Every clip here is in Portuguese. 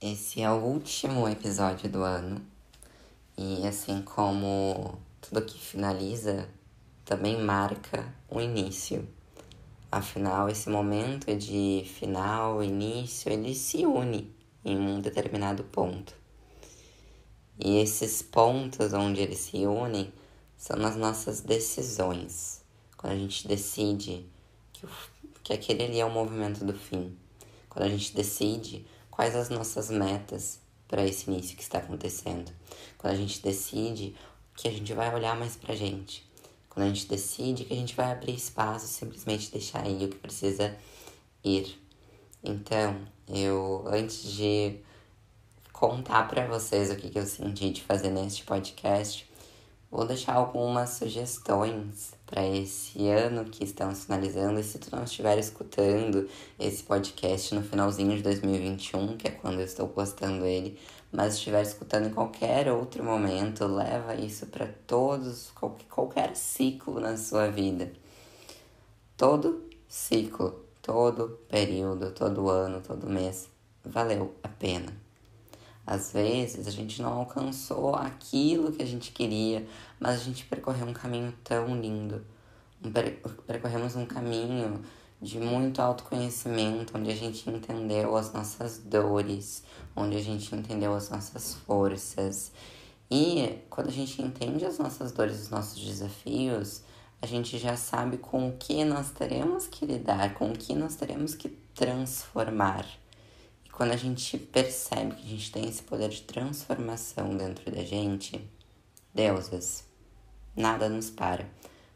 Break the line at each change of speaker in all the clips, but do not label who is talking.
Esse é o último episódio do ano. E assim como tudo que finaliza, também marca o início. Afinal, esse momento de final, início, ele se une em um determinado ponto. E esses pontos onde eles se unem são nas nossas decisões. Quando a gente decide que, que aquele ali é o movimento do fim. Quando a gente decide quais as nossas metas para esse início que está acontecendo. Quando a gente decide que a gente vai olhar mais pra gente. Quando a gente decide que a gente vai abrir espaço, simplesmente deixar ir o que precisa ir. Então, eu antes de contar para vocês o que, que eu senti de fazer neste podcast, vou deixar algumas sugestões para esse ano que estamos finalizando. E se tu não estiver escutando esse podcast no finalzinho de 2021, que é quando eu estou postando ele, mas estiver escutando em qualquer outro momento, leva isso para todos, qualquer ciclo na sua vida. Todo ciclo, todo período, todo ano, todo mês, valeu a pena. Às vezes a gente não alcançou aquilo que a gente queria, mas a gente percorreu um caminho tão lindo. percorremos um caminho de muito autoconhecimento, onde a gente entendeu as nossas dores, onde a gente entendeu as nossas forças. E quando a gente entende as nossas dores, os nossos desafios, a gente já sabe com o que nós teremos que lidar, com o que nós teremos que transformar. Quando a gente percebe que a gente tem esse poder de transformação dentro da gente, deusas, nada nos para.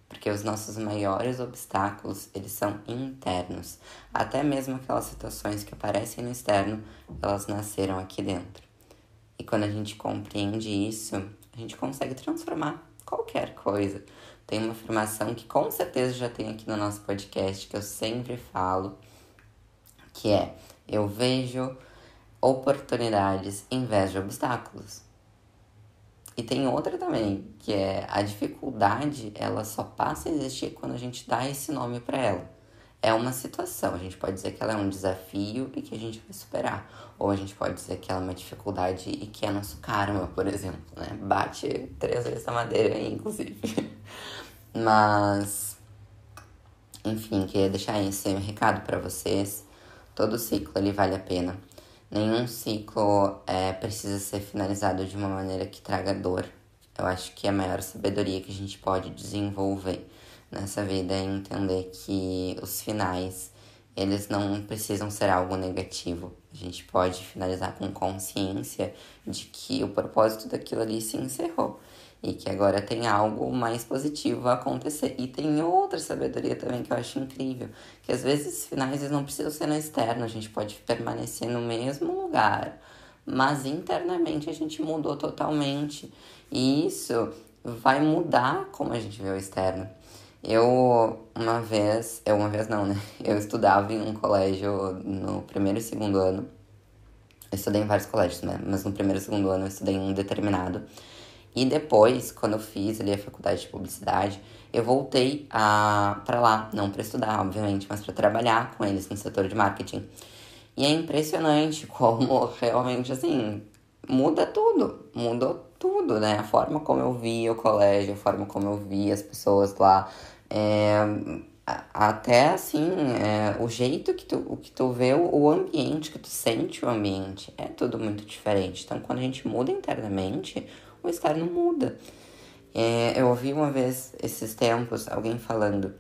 Porque os nossos maiores obstáculos, eles são internos. Até mesmo aquelas situações que aparecem no externo, elas nasceram aqui dentro. E quando a gente compreende isso, a gente consegue transformar qualquer coisa. Tem uma afirmação que com certeza já tem aqui no nosso podcast, que eu sempre falo, que é eu vejo oportunidades em vez de obstáculos. E tem outra também, que é a dificuldade, ela só passa a existir quando a gente dá esse nome para ela. É uma situação, a gente pode dizer que ela é um desafio e que a gente vai superar. Ou a gente pode dizer que ela é uma dificuldade e que é nosso karma, por exemplo, né? Bate três vezes a madeira aí, inclusive. Mas, enfim, queria deixar esse recado para vocês Todo ciclo ele vale a pena. Nenhum ciclo é, precisa ser finalizado de uma maneira que traga dor. Eu acho que a maior sabedoria que a gente pode desenvolver nessa vida é entender que os finais eles não precisam ser algo negativo. A gente pode finalizar com consciência de que o propósito daquilo ali se encerrou e que agora tem algo mais positivo a acontecer. E tem outra sabedoria também que eu acho incrível, que às vezes finais eles não precisam ser no externo, a gente pode permanecer no mesmo lugar, mas internamente a gente mudou totalmente. E isso vai mudar como a gente vê o externo. Eu, uma vez, eu uma vez não, né? Eu estudava em um colégio no primeiro e segundo ano. Eu estudei em vários colégios, né? Mas no primeiro e segundo ano eu estudei em um determinado. E depois, quando eu fiz ali a faculdade de publicidade, eu voltei a para lá, não para estudar, obviamente, mas para trabalhar com eles no setor de marketing. E é impressionante como realmente assim, muda tudo, mudou tudo, né? A forma como eu via o colégio, a forma como eu via as pessoas lá, é, até assim, é, o jeito que tu, que tu vê o, o ambiente, que tu sente o ambiente, é tudo muito diferente. Então, quando a gente muda internamente, o externo muda. É, eu ouvi uma vez, esses tempos, alguém falando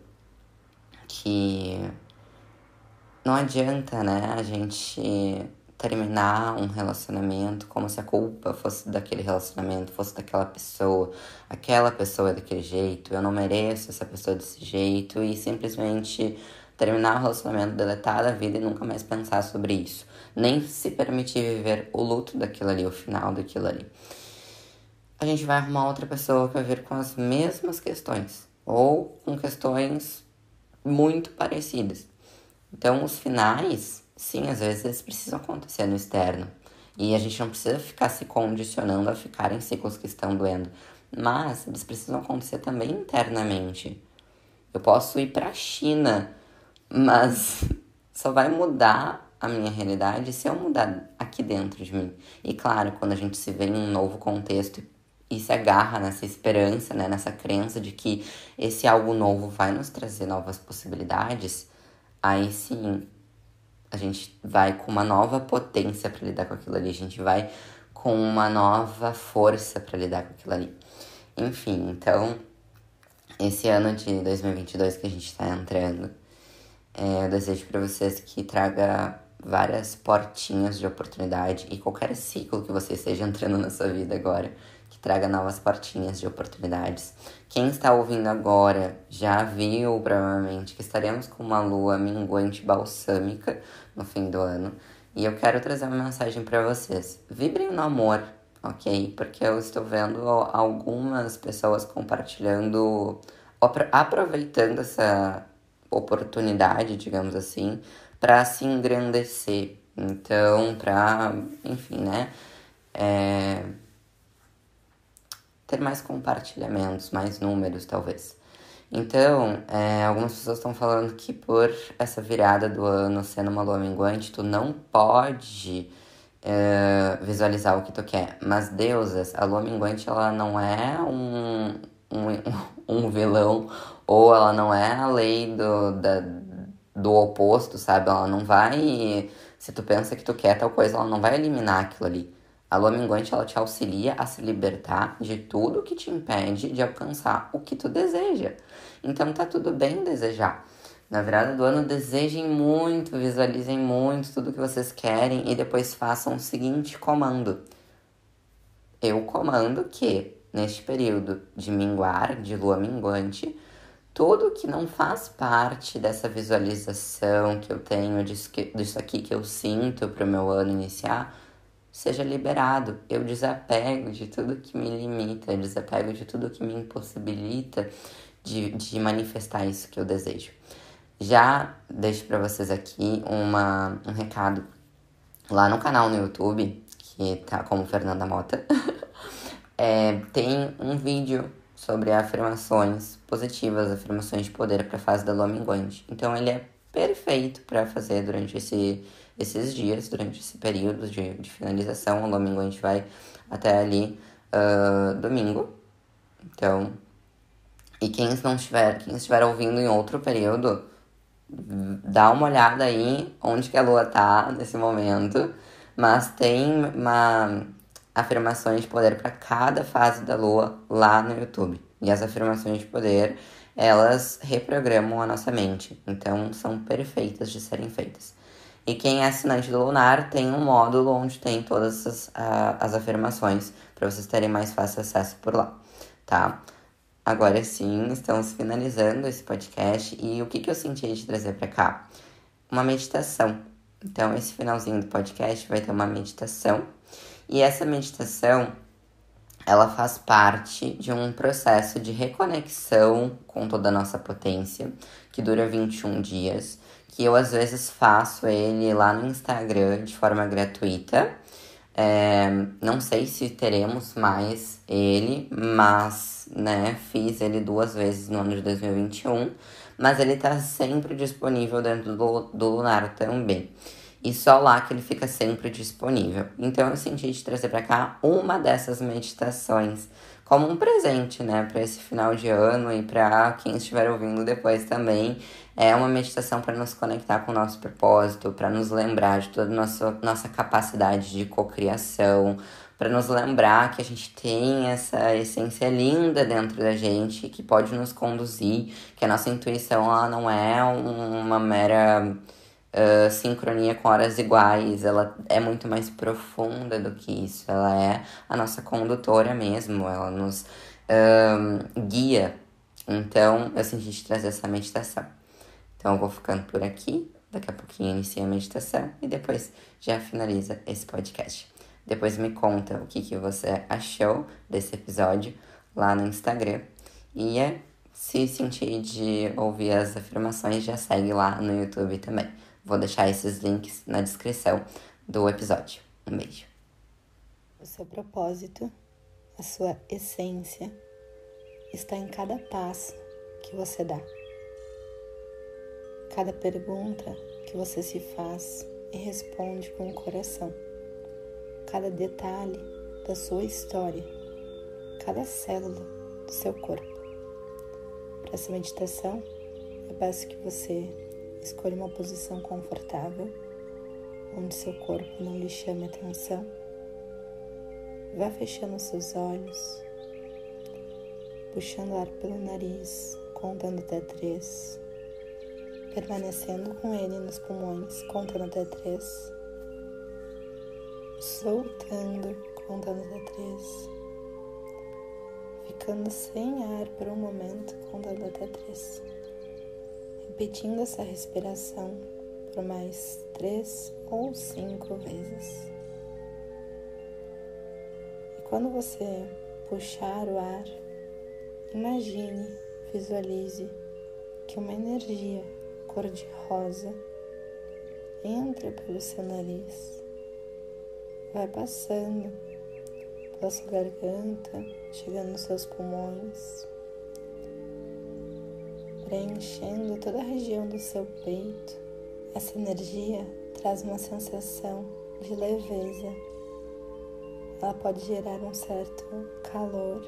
que não adianta, né, a gente terminar um relacionamento como se a culpa fosse daquele relacionamento, fosse daquela pessoa. Aquela pessoa é daquele jeito, eu não mereço essa pessoa desse jeito e simplesmente terminar o relacionamento, deletar da vida e nunca mais pensar sobre isso. Nem se permitir viver o luto daquilo ali, o final daquilo ali a gente vai arrumar outra pessoa que vai vir com as mesmas questões ou com questões muito parecidas. Então, os finais, sim, às vezes eles precisam acontecer no externo. E a gente não precisa ficar se condicionando a ficar em ciclos que estão doendo. Mas eles precisam acontecer também internamente. Eu posso ir para a China, mas só vai mudar a minha realidade se eu mudar aqui dentro de mim. E claro, quando a gente se vê em um novo contexto e se agarra nessa esperança, né, nessa crença de que esse algo novo vai nos trazer novas possibilidades, aí sim a gente vai com uma nova potência para lidar com aquilo ali, a gente vai com uma nova força para lidar com aquilo ali. Enfim, então, esse ano de 2022 que a gente está entrando, é, eu desejo para vocês que traga várias portinhas de oportunidade e qualquer ciclo que você esteja entrando na sua vida agora, que traga novas portinhas de oportunidades. Quem está ouvindo agora já viu provavelmente que estaremos com uma lua minguante balsâmica no fim do ano. E eu quero trazer uma mensagem para vocês. Vibrem no amor, ok? Porque eu estou vendo algumas pessoas compartilhando, aproveitando essa oportunidade, digamos assim, para se engrandecer. Então, para, enfim, né? É, ter mais compartilhamentos, mais números, talvez. Então, é, algumas pessoas estão falando que por essa virada do ano sendo uma lua minguante, tu não pode é, visualizar o que tu quer. Mas, deusas, a lua minguante, ela não é um, um, um vilão, ou ela não é a lei do, da, do oposto, sabe? Ela não vai. Se tu pensa que tu quer tal coisa, ela não vai eliminar aquilo ali. A lua minguante ela te auxilia a se libertar de tudo que te impede de alcançar o que tu deseja. Então tá tudo bem desejar. Na virada do ano, desejem muito, visualizem muito tudo que vocês querem e depois façam o seguinte comando. Eu comando que, neste período de minguar, de lua minguante, tudo que não faz parte dessa visualização que eu tenho, disso, que, disso aqui que eu sinto para o meu ano iniciar, seja liberado. Eu desapego de tudo que me limita, eu desapego de tudo que me impossibilita de, de manifestar isso que eu desejo. Já deixo para vocês aqui uma, um recado lá no canal no YouTube, que tá como Fernanda Mota, é, tem um vídeo sobre afirmações positivas, afirmações de poder para a fase da lua minguante. Então ele é perfeito para fazer durante esse esses dias, durante esse período de, de finalização. O domingo a gente vai até ali uh, domingo. Então, e quem não estiver, quem estiver ouvindo em outro período, dá uma olhada aí onde que a lua tá nesse momento. Mas tem uma afirmações de poder para cada fase da lua lá no YouTube. E as afirmações de poder, elas reprogramam a nossa mente. Então, são perfeitas de serem feitas. E quem é assinante do Lunar tem um módulo onde tem todas as, as afirmações para vocês terem mais fácil acesso por lá, tá? Agora sim, estamos finalizando esse podcast e o que, que eu senti de trazer para cá? Uma meditação. Então, esse finalzinho do podcast vai ter uma meditação e essa meditação ela faz parte de um processo de reconexão com toda a nossa potência, que dura 21 dias que eu às vezes faço ele lá no Instagram de forma gratuita. É, não sei se teremos mais ele, mas né, fiz ele duas vezes no ano de 2021. Mas ele tá sempre disponível dentro do, do Lunar também. E só lá que ele fica sempre disponível. Então eu senti de trazer para cá uma dessas meditações como um presente, né, para esse final de ano e para quem estiver ouvindo depois também. É uma meditação para nos conectar com o nosso propósito, para nos lembrar de toda a nossa, nossa capacidade de cocriação, para nos lembrar que a gente tem essa essência linda dentro da gente que pode nos conduzir, que a nossa intuição ela não é uma mera uh, sincronia com horas iguais, ela é muito mais profunda do que isso. Ela é a nossa condutora mesmo, ela nos guia. Então, eu senti de trazer essa meditação. Então, eu vou ficando por aqui. Daqui a pouquinho inicia a meditação e depois já finaliza esse podcast. Depois me conta o que, que você achou desse episódio lá no Instagram. E é, se sentir de ouvir as afirmações, já segue lá no YouTube também. Vou deixar esses links na descrição do episódio. Um beijo.
O seu propósito, a sua essência, está em cada passo que você dá. Cada pergunta que você se faz e responde com o coração. Cada detalhe da sua história, cada célula do seu corpo. Para essa meditação, eu peço que você escolha uma posição confortável, onde seu corpo não lhe chame atenção. Vá fechando seus olhos, puxando ar pelo nariz, contando até três permanecendo com ele nos pulmões, contando até três, soltando, contando até três, ficando sem ar por um momento, contando até três, repetindo essa respiração por mais três ou cinco vezes. E quando você puxar o ar, imagine, visualize que uma energia cor-de-rosa entra pelo seu nariz, vai passando pela sua garganta, chegando nos seus pulmões, preenchendo toda a região do seu peito. Essa energia traz uma sensação de leveza. Ela pode gerar um certo calor,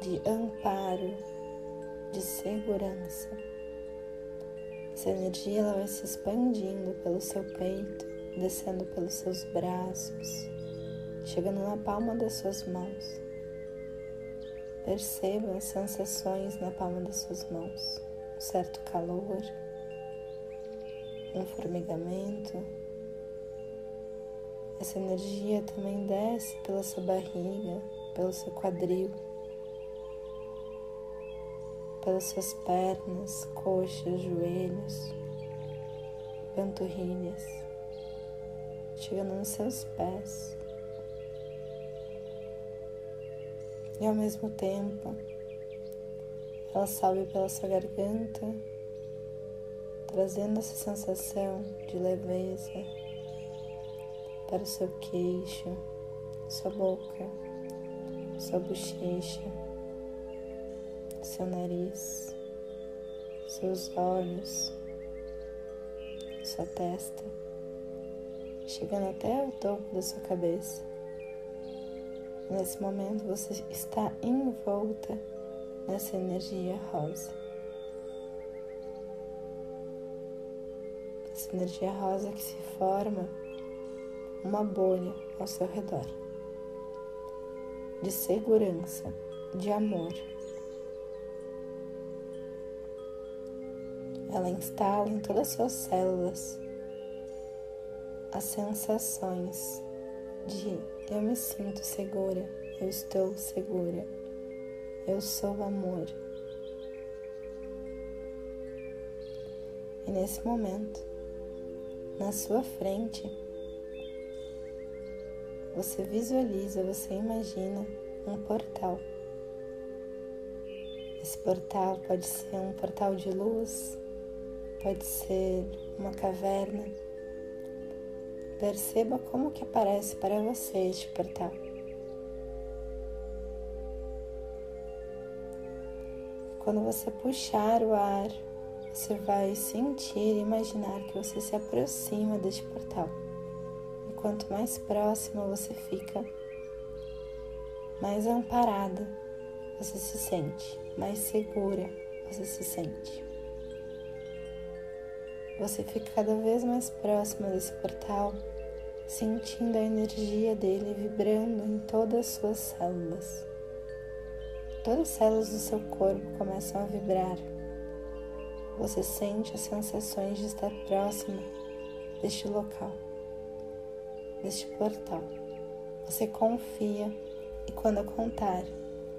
de amparo, de segurança. Essa energia ela vai se expandindo pelo seu peito, descendo pelos seus braços, chegando na palma das suas mãos. Perceba as sensações na palma das suas mãos, um certo calor, um formigamento. Essa energia também desce pela sua barriga, pelo seu quadril pelas suas pernas, coxas, joelhos, panturrilhas, chegando nos seus pés. E ao mesmo tempo, ela sobe pela sua garganta, trazendo essa sensação de leveza para o seu queixo, sua boca, sua bochecha seu nariz, seus olhos, sua testa, chegando até o topo da sua cabeça. Nesse momento você está envolta nessa energia rosa. Essa energia rosa que se forma uma bolha ao seu redor de segurança, de amor. ela instala em todas as suas células as sensações de eu me sinto segura, eu estou segura, eu sou amor. E nesse momento, na sua frente, você visualiza, você imagina um portal. Esse portal pode ser um portal de luz, pode ser uma caverna. Perceba como que aparece para você este portal. Quando você puxar o ar, você vai sentir e imaginar que você se aproxima deste portal. E quanto mais próxima você fica, mais amparada você se sente, mais segura você se sente. Você fica cada vez mais próxima desse portal, sentindo a energia dele vibrando em todas as suas células. Todas as células do seu corpo começam a vibrar. Você sente as sensações de estar próximo deste local, deste portal. Você confia e quando contar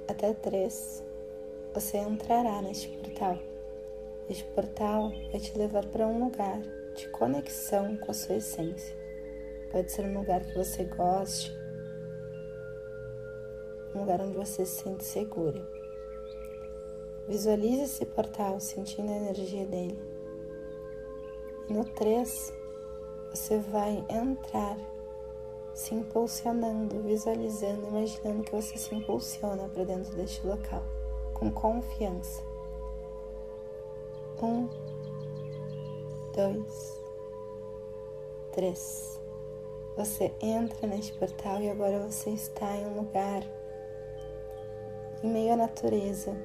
até três, você entrará neste portal. Este portal vai te levar para um lugar de conexão com a sua essência. Pode ser um lugar que você goste, um lugar onde você se sente segura. Visualize esse portal sentindo a energia dele. No 3, você vai entrar se impulsionando, visualizando, imaginando que você se impulsiona para dentro deste local, com confiança. Um, dois, três. Você entra neste portal e agora você está em um lugar em meio à natureza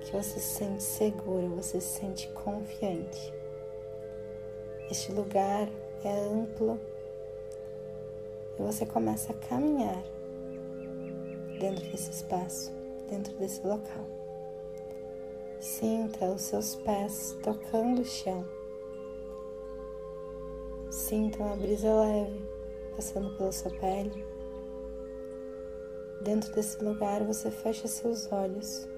que você se sente seguro, você se sente confiante. Este lugar é amplo e você começa a caminhar dentro desse espaço, dentro desse local. Sinta os seus pés tocando o chão. Sinta uma brisa leve passando pela sua pele. Dentro desse lugar você fecha seus olhos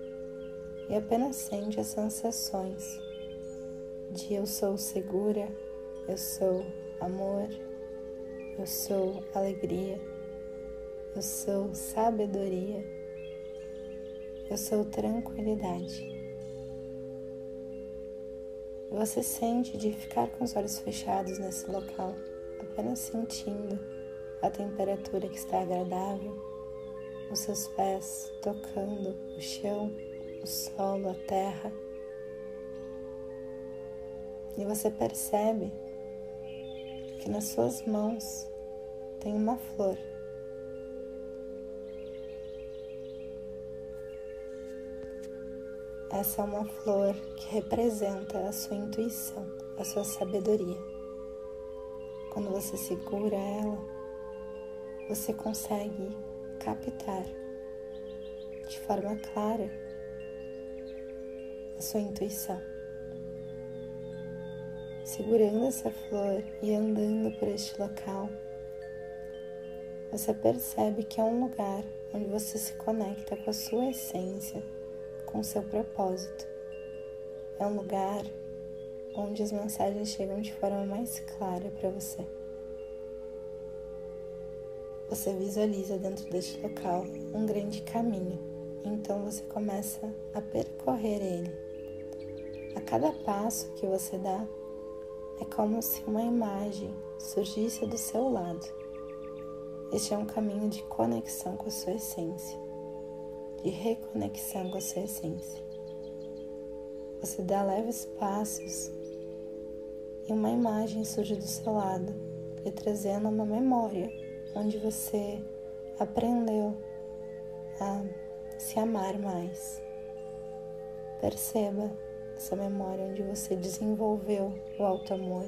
e apenas sente as sensações de eu sou segura, eu sou amor, eu sou alegria, eu sou sabedoria, eu sou tranquilidade. Você sente de ficar com os olhos fechados nesse local, apenas sentindo a temperatura que está agradável, os seus pés tocando o chão o solo, a terra. E você percebe que nas suas mãos tem uma flor. Essa é uma flor que representa a sua intuição, a sua sabedoria. Quando você segura ela, você consegue captar de forma clara a sua intuição. Segurando essa flor e andando por este local, você percebe que é um lugar onde você se conecta com a sua essência, com seu propósito. É um lugar onde as mensagens chegam de forma mais clara para você. Você visualiza dentro deste local um grande caminho, então você começa a percorrer ele a cada passo que você dá, é como se uma imagem surgisse do seu lado. Este é um caminho de conexão com a sua essência, de reconexão com a sua essência. Você dá leves passos e uma imagem surge do seu lado, lhe trazendo uma memória onde você aprendeu a se amar mais. Perceba essa memória onde você desenvolveu o alto amor,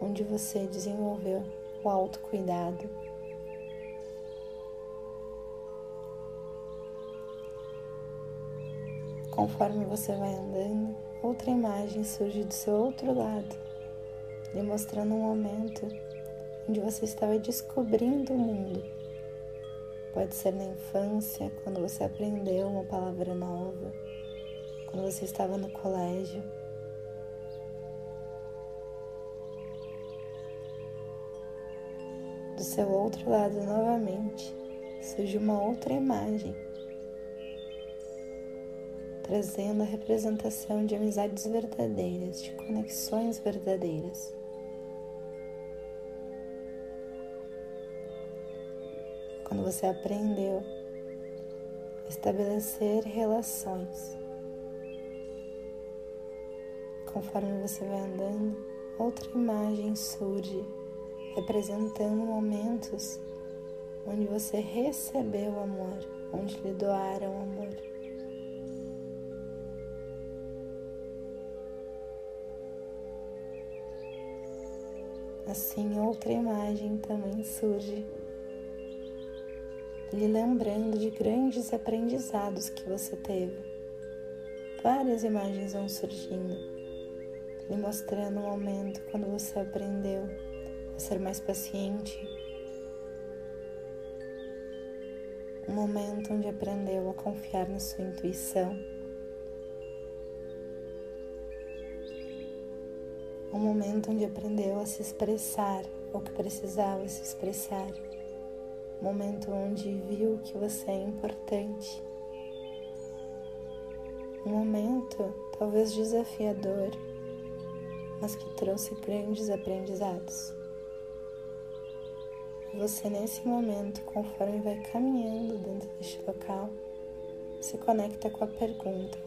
onde você desenvolveu o autocuidado. Conforme você vai andando, outra imagem surge do seu outro lado, lhe mostrando um momento onde você estava descobrindo o mundo. Pode ser na infância, quando você aprendeu uma palavra nova quando você estava no colégio. Do seu outro lado, novamente, surge uma outra imagem, trazendo a representação de amizades verdadeiras, de conexões verdadeiras. Quando você aprendeu a estabelecer relações Conforme você vai andando, outra imagem surge, representando momentos onde você recebeu amor, onde lhe doaram amor. Assim, outra imagem também surge, lhe lembrando de grandes aprendizados que você teve. Várias imagens vão surgindo lhe mostrando um momento quando você aprendeu a ser mais paciente, um momento onde aprendeu a confiar na sua intuição, um momento onde aprendeu a se expressar o que precisava se expressar, momento onde viu que você é importante, um momento talvez desafiador mas que trouxe grandes aprendizados. Você, nesse momento, conforme vai caminhando dentro deste local, se conecta com a pergunta: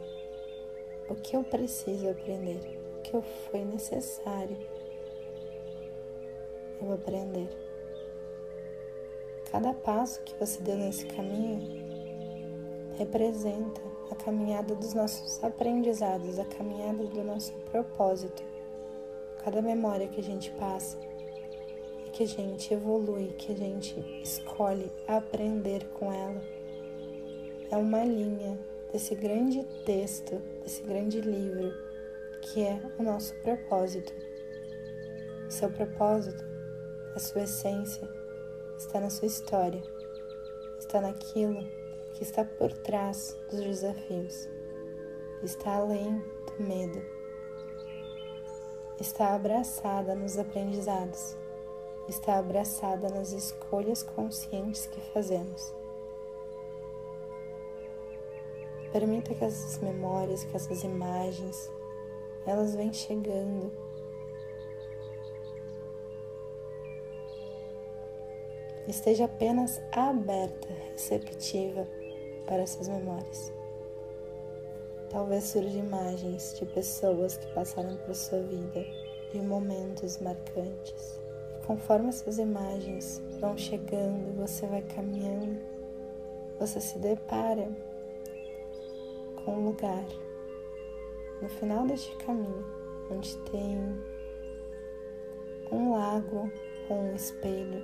O que eu preciso aprender? Que foi necessário o aprender. Cada passo que você deu nesse caminho representa a caminhada dos nossos aprendizados, a caminhada do nosso propósito. Cada memória que a gente passa e que a gente evolui, que a gente escolhe aprender com ela, é uma linha desse grande texto, desse grande livro, que é o nosso propósito. O seu propósito, a sua essência, está na sua história, está naquilo que está por trás dos desafios, está além do medo, está abraçada nos aprendizados, está abraçada nas escolhas conscientes que fazemos. Permita que essas memórias, que essas imagens, elas vêm chegando. Esteja apenas aberta, receptiva para essas memórias. Talvez surjam imagens de pessoas que passaram por sua vida, de momentos marcantes. E conforme essas imagens vão chegando, você vai caminhando, você se depara com um lugar no final deste caminho, onde tem um lago ou um espelho.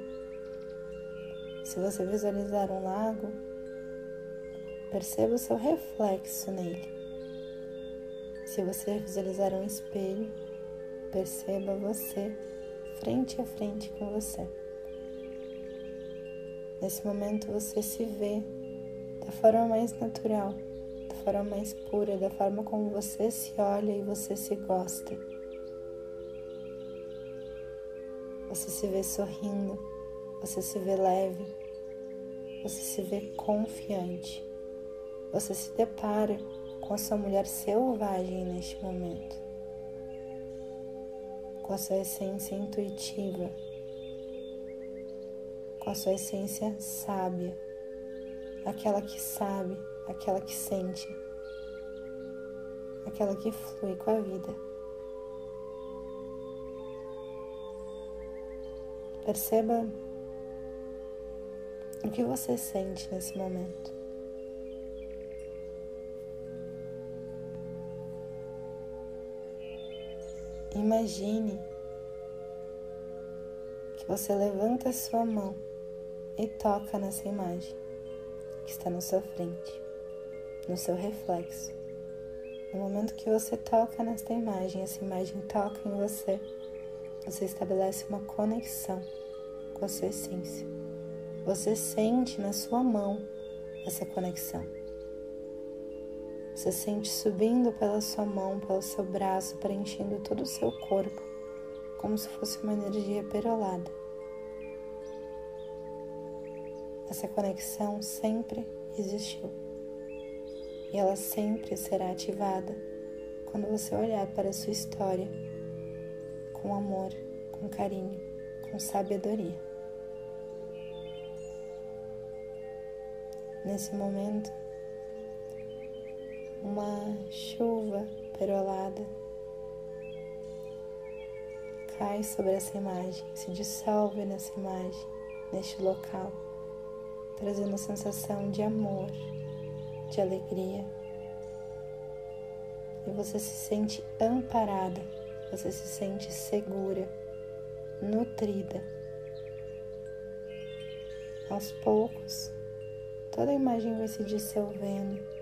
Se você visualizar um lago, perceba o seu reflexo nele. Se você visualizar um espelho, perceba você frente a frente com você. Nesse momento você se vê da forma mais natural, forma mais pura, da forma como você se olha e você se gosta. Você se vê sorrindo, você se vê leve, você se vê confiante. Você se depara com a sua mulher selvagem neste momento, com a sua essência intuitiva, com a sua essência sábia, aquela que sabe, aquela que sente, aquela que flui com a vida. Perceba o que você sente nesse momento. Imagine que você levanta a sua mão e toca nessa imagem que está na sua frente, no seu reflexo. No momento que você toca nesta imagem, essa imagem toca em você, você estabelece uma conexão com a sua essência. Você sente na sua mão essa conexão. Você sente subindo pela sua mão, pelo seu braço, preenchendo todo o seu corpo, como se fosse uma energia perolada. Essa conexão sempre existiu e ela sempre será ativada quando você olhar para a sua história com amor, com carinho, com sabedoria. Nesse momento, uma chuva perolada cai sobre essa imagem, se dissolve nessa imagem, neste local, trazendo a sensação de amor, de alegria. E você se sente amparada, você se sente segura, nutrida. Aos poucos, toda a imagem vai se dissolvendo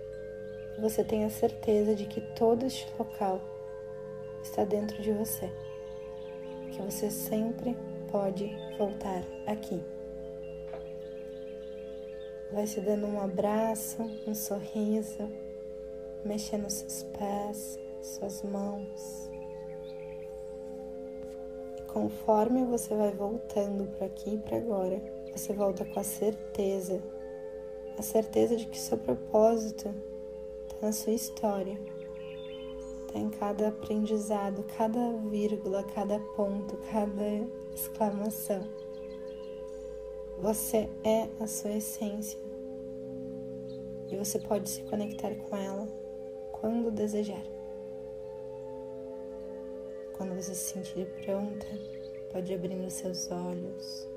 você tenha certeza de que todo este local está dentro de você, que você sempre pode voltar aqui. Vai se dando um abraço, um sorriso, mexendo seus pés, suas mãos. Conforme você vai voltando para aqui e para agora, você volta com a certeza, a certeza de que seu propósito na sua história. Está em cada aprendizado, cada vírgula, cada ponto, cada exclamação. Você é a sua essência e você pode se conectar com ela quando desejar. Quando você se sentir pronta, pode abrir seus olhos,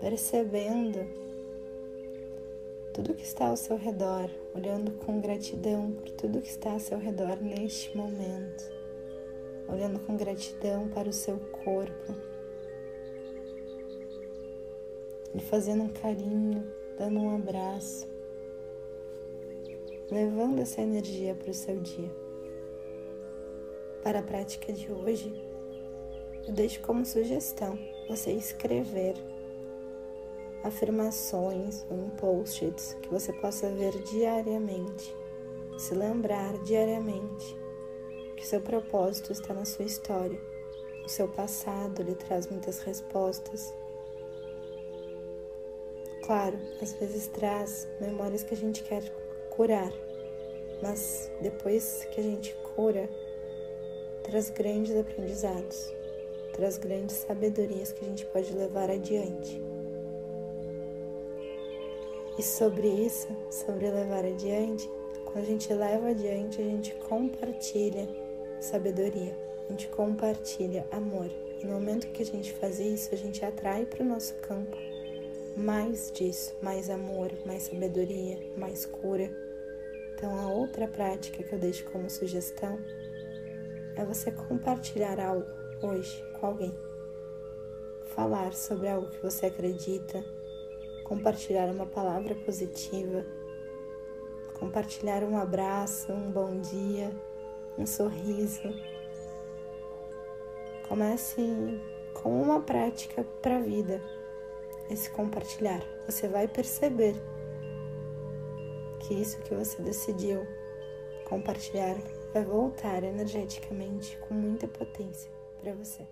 percebendo tudo que está ao seu redor, olhando com gratidão por tudo que está ao seu redor neste momento, olhando com gratidão para o seu corpo, e fazendo um carinho, dando um abraço, levando essa energia para o seu dia. Para a prática de hoje, eu deixo como sugestão você escrever afirmações ou post-its que você possa ver diariamente, se lembrar diariamente que seu propósito está na sua história. O seu passado lhe traz muitas respostas. Claro, às vezes traz memórias que a gente quer curar, mas depois que a gente cura, traz grandes aprendizados, traz grandes sabedorias que a gente pode levar adiante. E sobre isso, sobre levar adiante, quando a gente leva adiante, a gente compartilha sabedoria, a gente compartilha amor. E no momento que a gente faz isso, a gente atrai para o nosso campo mais disso, mais amor, mais sabedoria, mais cura. Então, a outra prática que eu deixo como sugestão é você compartilhar algo hoje com alguém. Falar sobre algo que você acredita, compartilhar uma palavra positiva, compartilhar um abraço, um bom dia, um sorriso. Comece com uma prática para a vida, esse compartilhar. Você vai perceber que isso que você decidiu compartilhar vai voltar energeticamente com muita potência para você.